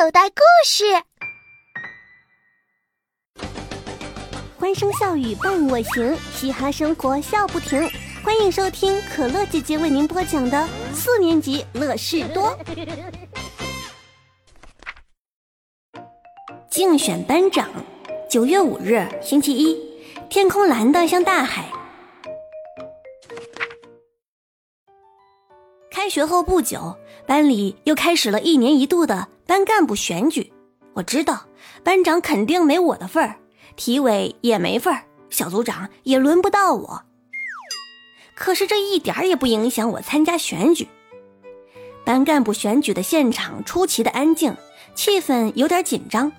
口袋故事。欢声笑语伴我行，嘻哈生活笑不停。欢迎收听可乐姐姐为您播讲的四年级乐事多。竞选班长，九月五日，星期一，天空蓝的像大海。学后不久，班里又开始了一年一度的班干部选举。我知道班长肯定没我的份儿，体委也没份儿，小组长也轮不到我。可是这一点儿也不影响我参加选举。班干部选举的现场出奇的安静，气氛有点紧张，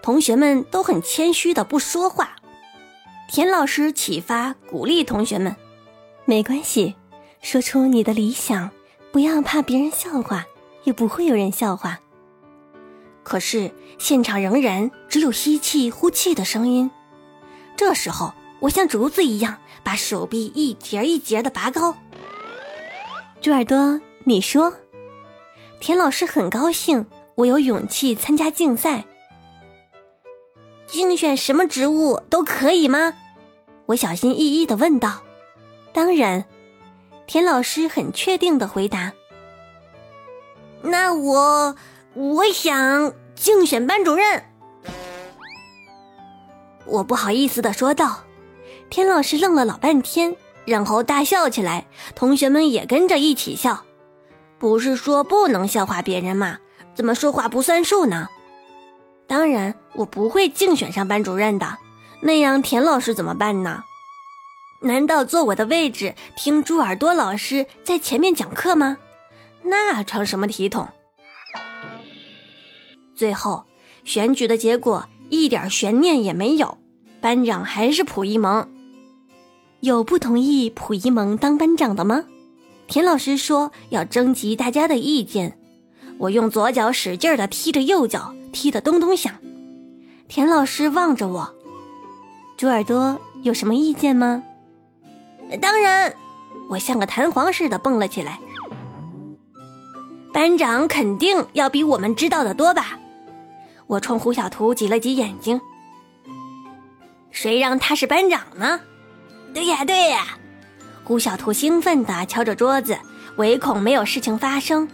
同学们都很谦虚的不说话。田老师启发鼓励同学们：“没关系，说出你的理想。”不要怕别人笑话，也不会有人笑话。可是现场仍然只有吸气、呼气的声音。这时候，我像竹子一样把手臂一节一节的拔高。猪耳朵，你说？田老师很高兴，我有勇气参加竞赛。竞选什么职务都可以吗？我小心翼翼的问道。当然。田老师很确定的回答：“那我我想竞选班主任。”我不好意思的说道。田老师愣了老半天，然后大笑起来，同学们也跟着一起笑。不是说不能笑话别人吗？怎么说话不算数呢？当然，我不会竞选上班主任的，那样田老师怎么办呢？难道坐我的位置听猪耳朵老师在前面讲课吗？那成什么体统？最后选举的结果一点悬念也没有，班长还是蒲一萌。有不同意蒲一萌当班长的吗？田老师说要征集大家的意见。我用左脚使劲的踢着右脚，踢得咚咚响。田老师望着我，猪耳朵有什么意见吗？当然，我像个弹簧似的蹦了起来。班长肯定要比我们知道的多吧？我冲胡小图挤了挤眼睛。谁让他是班长呢？对呀，对呀！胡小图兴奋地敲着桌子，唯恐没有事情发生，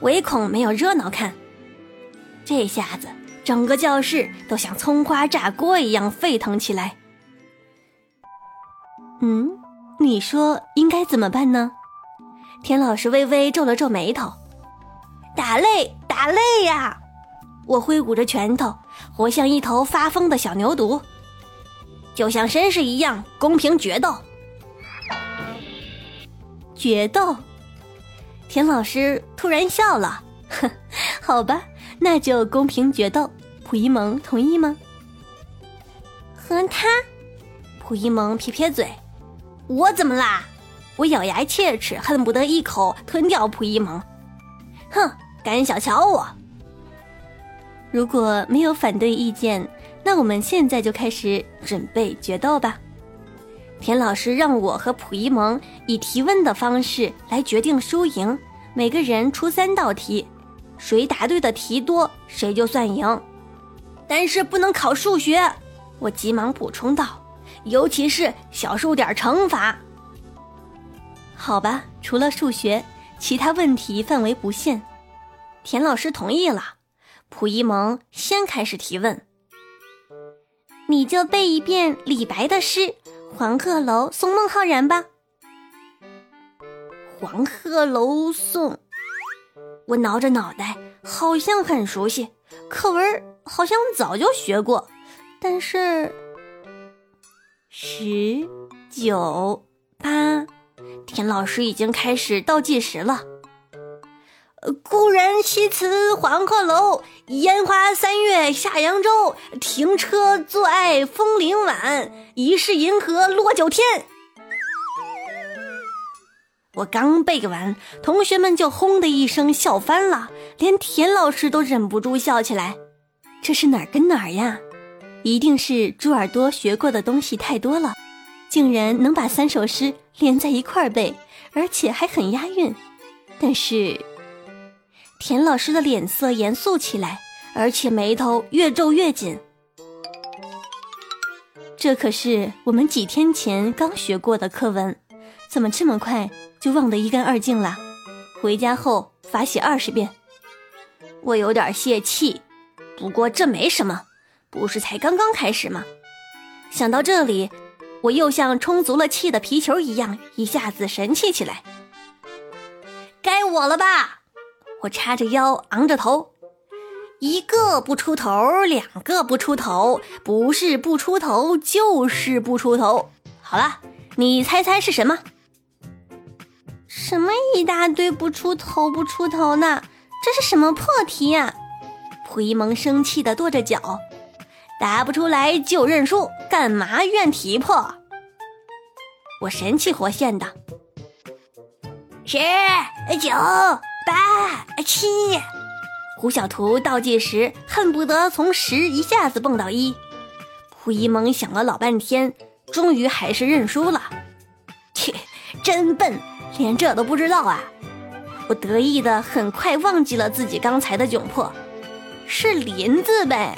唯恐没有热闹看。这下子，整个教室都像葱花炸锅一样沸腾起来。嗯。你说应该怎么办呢？田老师微微皱了皱眉头，打擂，打擂呀！我挥舞着拳头，活像一头发疯的小牛犊，就像绅士一样公平决斗。决斗！田老师突然笑了，哼，好吧，那就公平决斗。溥仪萌同意吗？和他？溥仪萌撇撇嘴。我怎么啦？我咬牙切齿，恨不得一口吞掉蒲一萌。哼，敢小瞧我！如果没有反对意见，那我们现在就开始准备决斗吧。田老师让我和蒲一萌以提问的方式来决定输赢，每个人出三道题，谁答对的题多，谁就算赢。但是不能考数学，我急忙补充道。尤其是小数点乘法，好吧，除了数学，其他问题范围不限。田老师同意了，蒲一萌先开始提问，你就背一遍李白的诗《黄鹤楼送孟浩然》吧。《黄鹤楼送》，我挠着脑袋，好像很熟悉，课文好像早就学过，但是。十九八，田老师已经开始倒计时了。故人西辞黄鹤楼，烟花三月下扬州。停车坐爱枫林晚，疑是银河落九天。我刚背完，同学们就轰的一声笑翻了，连田老师都忍不住笑起来。这是哪儿跟哪儿呀？一定是猪耳朵学过的东西太多了，竟然能把三首诗连在一块儿背，而且还很押韵。但是，田老师的脸色严肃起来，而且眉头越皱越紧。这可是我们几天前刚学过的课文，怎么这么快就忘得一干二净了？回家后罚写二十遍。我有点泄气，不过这没什么，不是才刚刚开始吗？想到这里，我又像充足了气的皮球一样，一下子神气起来。该我了吧？我叉着腰，昂着头。一个不出头，两个不出头，不是不出头，就是不出头。好了，你猜猜是什么？什么一大堆不出头不出头呢？这是什么破题呀？蒲一萌生气的跺着脚，答不出来就认输，干嘛怨题破？我神气活现的，十、九、八、七。胡小图倒计时，恨不得从十一下子蹦到一。胡一萌想了老半天，终于还是认输了。切，真笨，连这都不知道啊！我得意的很快忘记了自己刚才的窘迫，是“林”字呗。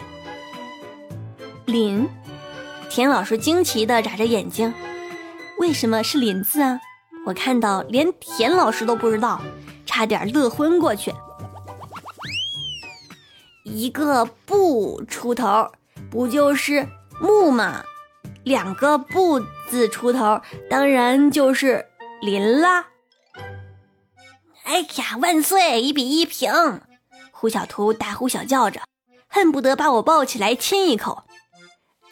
林，田老师惊奇的眨着眼睛，为什么是“林”字啊？我看到连田老师都不知道，差点乐昏过去。一个不出头，不就是木吗？两个不字出头，当然就是林啦。哎呀，万岁！一比一平。胡小图大呼小叫着，恨不得把我抱起来亲一口。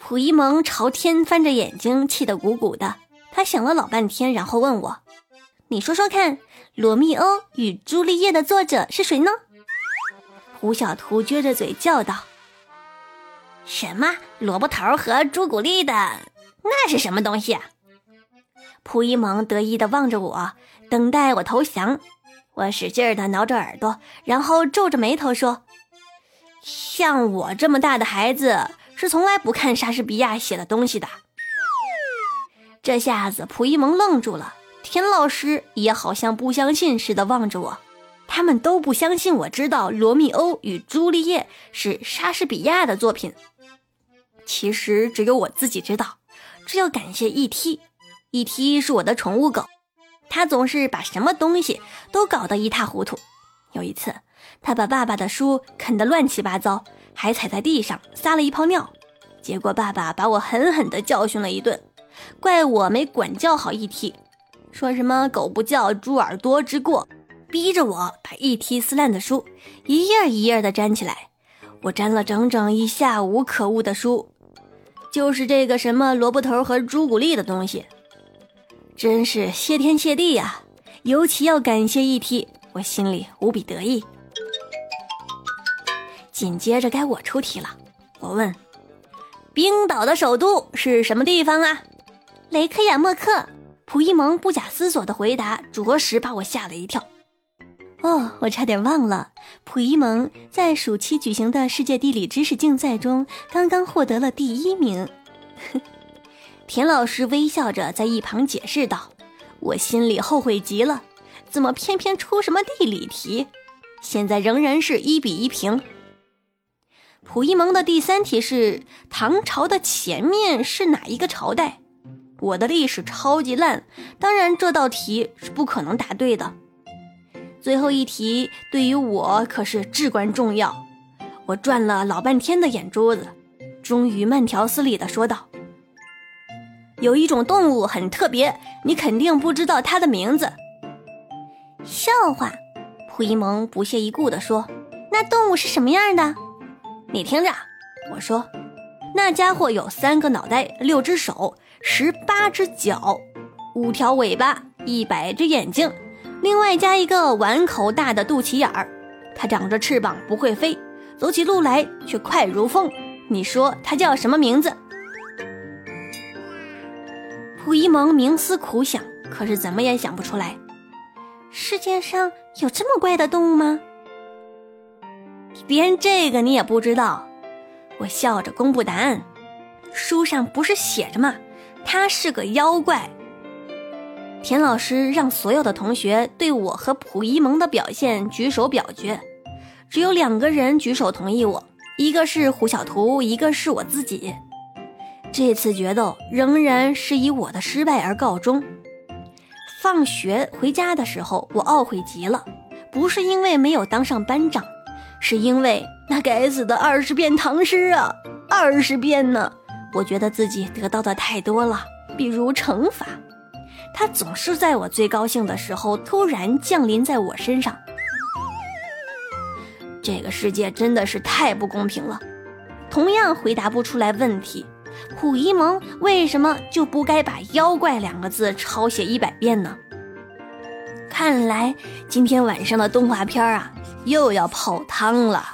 蒲一萌朝天翻着眼睛，气得鼓鼓的。他想了老半天，然后问我：“你说说看，《罗密欧与朱丽叶》的作者是谁呢？”胡小图撅着嘴叫道：“什么萝卜头和朱古力的？那是什么东西？”啊？”蒲一萌得意地望着我，等待我投降。我使劲地挠着耳朵，然后皱着眉头说：“像我这么大的孩子，是从来不看莎士比亚写的东西的。”这下子，蒲一萌愣住了，田老师也好像不相信似的望着我。他们都不相信我知道《罗密欧与朱丽叶》是莎士比亚的作品。其实只有我自己知道，这要感谢 E.T.，E.T. 是我的宠物狗，它总是把什么东西都搞得一塌糊涂。有一次，他把爸爸的书啃得乱七八糟，还踩在地上撒了一泡尿，结果爸爸把我狠狠地教训了一顿，怪我没管教好 E.T.，说什么“狗不叫，猪耳朵”之过。逼着我把一踢撕烂的书一页一页的粘起来，我粘了整整一下午。可恶的书，就是这个什么萝卜头和朱古力的东西，真是谢天谢地呀！尤其要感谢一踢，我心里无比得意。紧接着该我出题了，我问：冰岛的首都是什么地方啊？雷克雅莫克。蒲一萌不假思索的回答，着实把我吓了一跳。哦，我差点忘了，溥仪萌在暑期举行的世界地理知识竞赛中刚刚获得了第一名。田老师微笑着在一旁解释道：“我心里后悔极了，怎么偏偏出什么地理题？现在仍然是一比一平。”溥仪萌的第三题是唐朝的前面是哪一个朝代？我的历史超级烂，当然这道题是不可能答对的。最后一题对于我可是至关重要，我转了老半天的眼珠子，终于慢条斯理地说道：“有一种动物很特别，你肯定不知道它的名字。”笑话，蒲一萌不屑一顾地说：“那动物是什么样的？你听着，我说，那家伙有三个脑袋，六只手，十八只脚，五条尾巴，一百只眼睛。”另外加一个碗口大的肚脐眼儿，它长着翅膀不会飞，走起路来却快如风。你说它叫什么名字？蒲一萌冥思苦想，可是怎么也想不出来。世界上有这么怪的动物吗？连这个你也不知道？我笑着公布答案。书上不是写着吗？他是个妖怪。田老师让所有的同学对我和蒲一萌的表现举手表决，只有两个人举手同意我，一个是胡小图，一个是我自己。这次决斗仍然是以我的失败而告终。放学回家的时候，我懊悔极了，不是因为没有当上班长，是因为那该死的二十遍唐诗啊，二十遍呢！我觉得自己得到的太多了，比如惩罚，它总是在我最高兴的时候突然降临在我身上。这个世界真的是太不公平了，同样回答不出来问题。虎一萌为什么就不该把“妖怪”两个字抄写一百遍呢？看来今天晚上的动画片啊，又要泡汤了。